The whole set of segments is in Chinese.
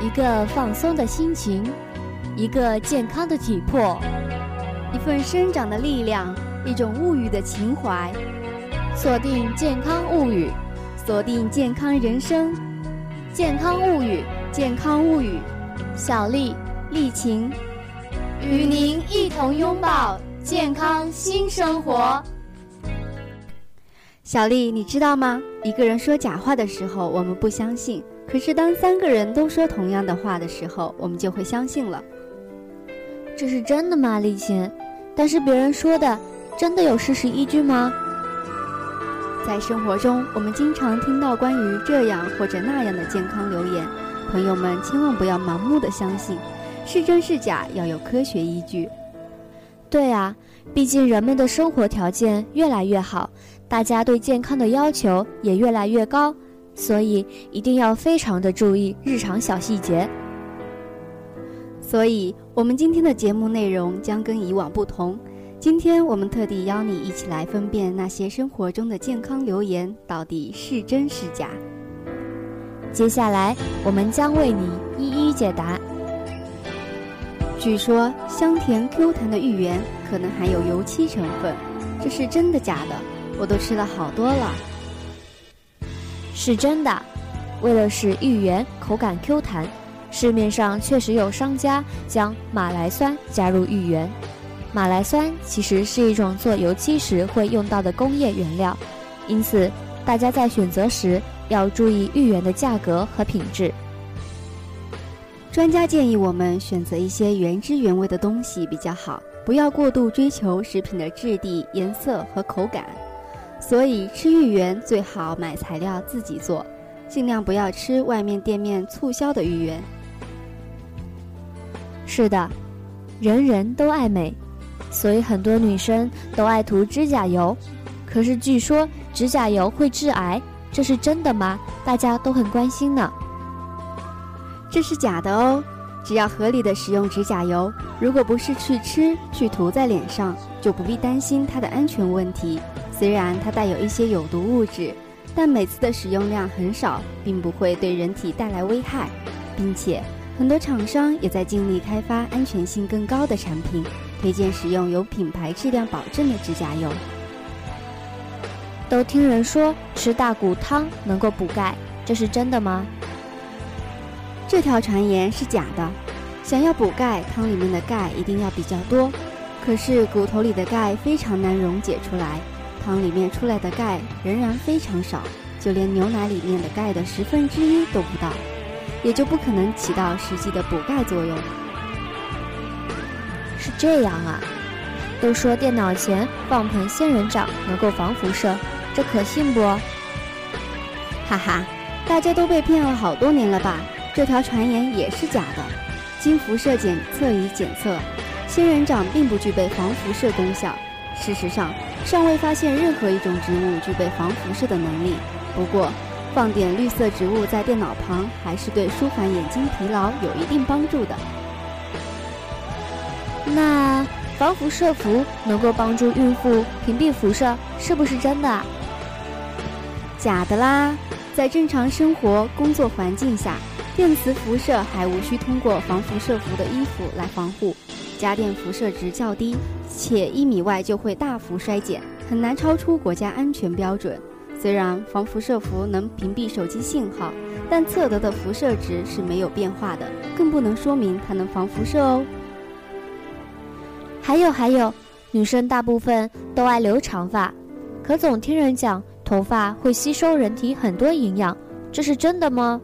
一个放松的心情，一个健康的体魄，一份生长的力量，一种物语的情怀。锁定健康物语，锁定健康人生。健康物语，健康物语。小丽、丽琴，与您一同拥抱健康新生活。小丽，你知道吗？一个人说假话的时候，我们不相信；可是当三个人都说同样的话的时候，我们就会相信了。这是真的吗，丽琴？但是别人说的，真的有事实依据吗？在生活中，我们经常听到关于这样或者那样的健康留言，朋友们千万不要盲目的相信，是真是假要有科学依据。对啊，毕竟人们的生活条件越来越好。大家对健康的要求也越来越高，所以一定要非常的注意日常小细节。所以，我们今天的节目内容将跟以往不同。今天我们特地邀你一起来分辨那些生活中的健康留言到底是真是假。接下来，我们将为你一一解答。据说香甜 Q 弹的芋圆可能含有油漆成分，这是真的假的？我都吃了好多了，是真的。为了使芋圆口感 Q 弹，市面上确实有商家将马来酸加入芋圆。马来酸其实是一种做油漆时会用到的工业原料，因此大家在选择时要注意芋圆的价格和品质。专家建议我们选择一些原汁原味的东西比较好，不要过度追求食品的质地、颜色和口感。所以吃芋圆最好买材料自己做，尽量不要吃外面店面促销的芋圆。是的，人人都爱美，所以很多女生都爱涂指甲油。可是据说指甲油会致癌，这是真的吗？大家都很关心呢。这是假的哦，只要合理的使用指甲油，如果不是去吃去涂在脸上，就不必担心它的安全问题。虽然它带有一些有毒物质，但每次的使用量很少，并不会对人体带来危害，并且很多厂商也在尽力开发安全性更高的产品，推荐使用有品牌质量保证的指甲油。都听人说吃大骨汤能够补钙，这是真的吗？这条传言是假的。想要补钙，汤里面的钙一定要比较多，可是骨头里的钙非常难溶解出来。汤里面出来的钙仍然非常少，就连牛奶里面的钙的十分之一都不到，也就不可能起到实际的补钙作用。是这样啊？都说电脑前放盆仙人掌能够防辐射，这可信不？哈哈，大家都被骗了好多年了吧？这条传言也是假的。经辐射检测仪检测，仙人掌并不具备防辐射功效。事实上，尚未发现任何一种植物具备防辐射的能力。不过，放点绿色植物在电脑旁，还是对舒缓眼睛疲劳有一定帮助的。那防辐射服能够帮助孕妇屏蔽辐射，是不是真的？假的啦！在正常生活工作环境下，电磁辐射还无需通过防辐射服的衣服来防护。家电辐射值较低，且一米外就会大幅衰减，很难超出国家安全标准。虽然防辐射服能屏蔽手机信号，但测得的辐射值是没有变化的，更不能说明它能防辐射哦。还有还有，女生大部分都爱留长发，可总听人讲头发会吸收人体很多营养，这是真的吗？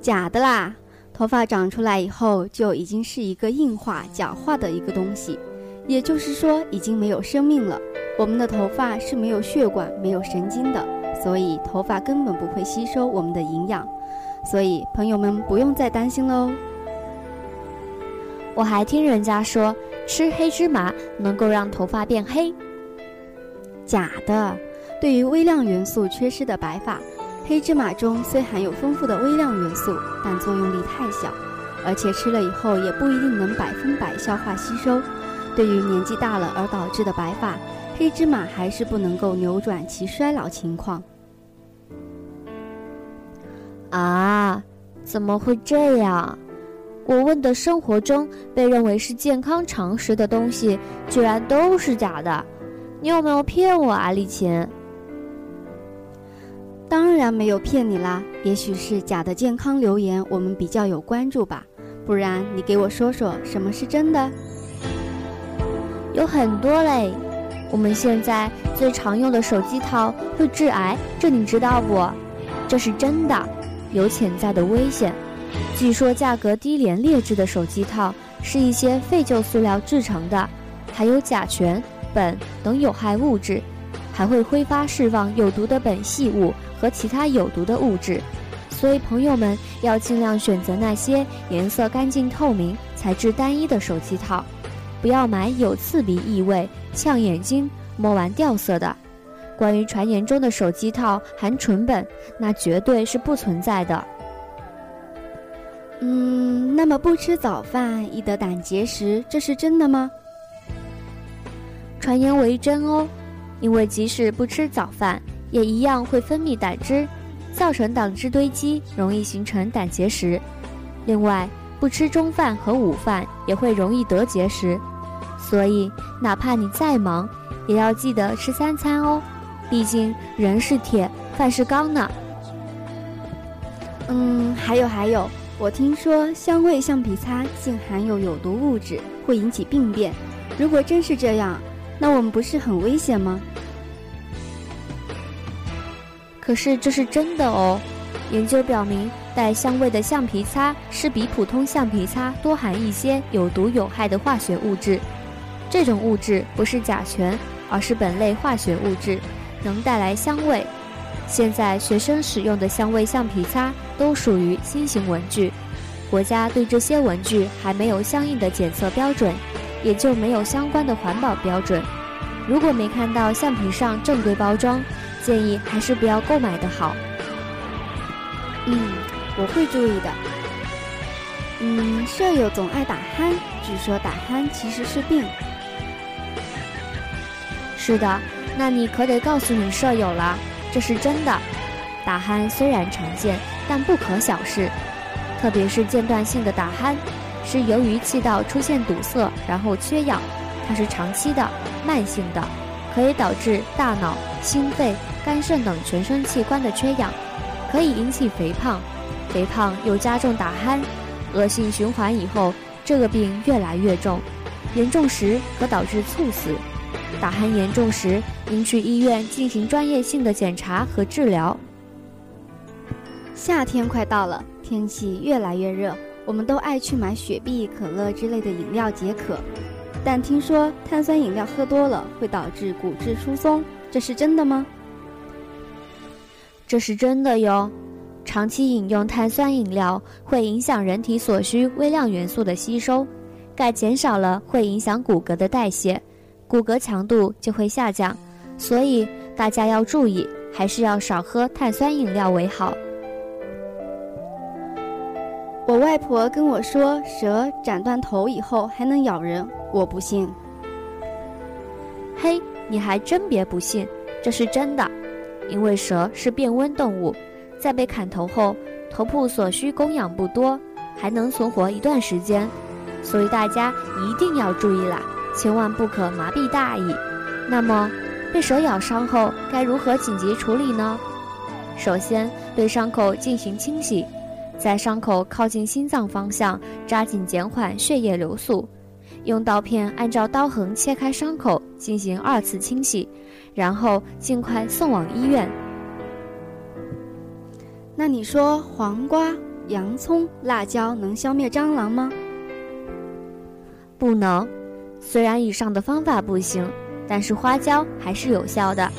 假的啦！头发长出来以后就已经是一个硬化、角化的一个东西，也就是说已经没有生命了。我们的头发是没有血管、没有神经的，所以头发根本不会吸收我们的营养。所以朋友们不用再担心喽。我还听人家说吃黑芝麻能够让头发变黑，假的。对于微量元素缺失的白发。黑芝麻中虽含有丰富的微量元素，但作用力太小，而且吃了以后也不一定能百分百消化吸收。对于年纪大了而导致的白发，黑芝麻还是不能够扭转其衰老情况。啊，怎么会这样？我问的生活中被认为是健康常识的东西，居然都是假的。你有没有骗我啊，丽琴？当然没有骗你啦。也许是假的健康留言，我们比较有关注吧。不然你给我说说什么是真的？有很多嘞。我们现在最常用的手机套会致癌，这你知道不？这是真的，有潜在的危险。据说价格低廉劣质的手机套是一些废旧塑料制成的，含有甲醛、苯等有害物质，还会挥发释放有毒的苯系物和其他有毒的物质。所以朋友们要尽量选择那些颜色干净透明、材质单一的手机套，不要买有刺鼻异味。呛眼睛、摸完掉色的。关于传言中的手机套含纯苯，那绝对是不存在的。嗯，那么不吃早饭易得胆结石，这是真的吗？传言为真哦，因为即使不吃早饭，也一样会分泌胆汁，造成胆汁堆积，容易形成胆结石。另外，不吃中饭和午饭也会容易得结石。所以，哪怕你再忙，也要记得吃三餐哦。毕竟人是铁，饭是钢呢。嗯，还有还有，我听说香味橡皮擦竟含有有毒物质，会引起病变。如果真是这样，那我们不是很危险吗？可是这是真的哦。研究表明，带香味的橡皮擦是比普通橡皮擦多含一些有毒有害的化学物质。这种物质不是甲醛，而是苯类化学物质，能带来香味。现在学生使用的香味橡皮擦都属于新型文具，国家对这些文具还没有相应的检测标准，也就没有相关的环保标准。如果没看到橡皮上正规包装，建议还是不要购买的好。嗯，我会注意的。嗯，舍友总爱打鼾，据说打鼾其实是病。是的，那你可得告诉你舍友了，这是真的。打鼾虽然常见，但不可小视，特别是间断性的打鼾，是由于气道出现堵塞，然后缺氧，它是长期的、慢性的，可以导致大脑、心肺、肝肾等全身器官的缺氧，可以引起肥胖，肥胖又加重打鼾，恶性循环以后，这个病越来越重，严重时可导致猝死。打鼾严重时，应去医院进行专业性的检查和治疗。夏天快到了，天气越来越热，我们都爱去买雪碧、可乐之类的饮料解渴。但听说碳酸饮料喝多了会导致骨质疏松，这是真的吗？这是真的哟。长期饮用碳酸饮料会影响人体所需微量元素的吸收，钙减少了会影响骨骼的代谢。骨骼强度就会下降，所以大家要注意，还是要少喝碳酸饮料为好。我外婆跟我说，蛇斩断头以后还能咬人，我不信。嘿，你还真别不信，这是真的，因为蛇是变温动物，在被砍头后，头部所需供氧不多，还能存活一段时间，所以大家一定要注意啦。千万不可麻痹大意。那么，被蛇咬伤后该如何紧急处理呢？首先，对伤口进行清洗，在伤口靠近心脏方向扎紧，减缓血液流速。用刀片按照刀痕切开伤口，进行二次清洗，然后尽快送往医院。那你说，黄瓜、洋葱、辣椒能消灭蟑螂吗？不能。虽然以上的方法不行，但是花椒还是有效的，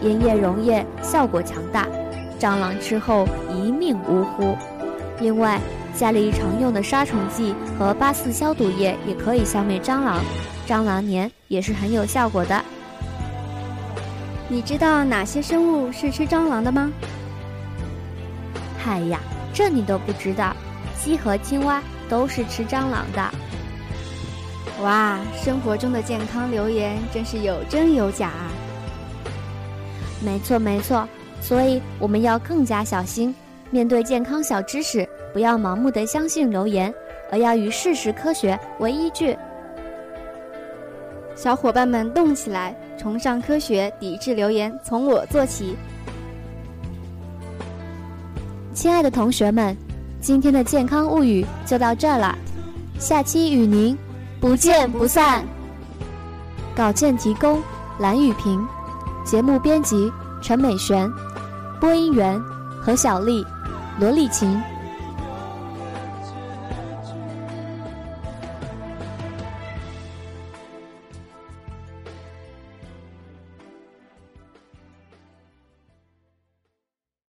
盐液溶液效果强大，蟑螂吃后一命呜呼。另外，家里常用的杀虫剂和八四消毒液也可以消灭蟑螂，蟑螂粘也是很有效果的。你知道哪些生物是吃蟑螂的吗？嗨呀，这你都不知道？鸡和青蛙都是吃蟑螂的。哇，生活中的健康留言真是有真有假啊！没错没错，所以我们要更加小心，面对健康小知识，不要盲目的相信流言，而要以事实科学为依据。小伙伴们动起来，崇尚科学，抵制流言，从我做起。亲爱的同学们，今天的健康物语就到这儿了，下期与您不见不散。稿件提供蓝雨萍，节目编辑陈美璇，播音员何小丽。罗丽琴。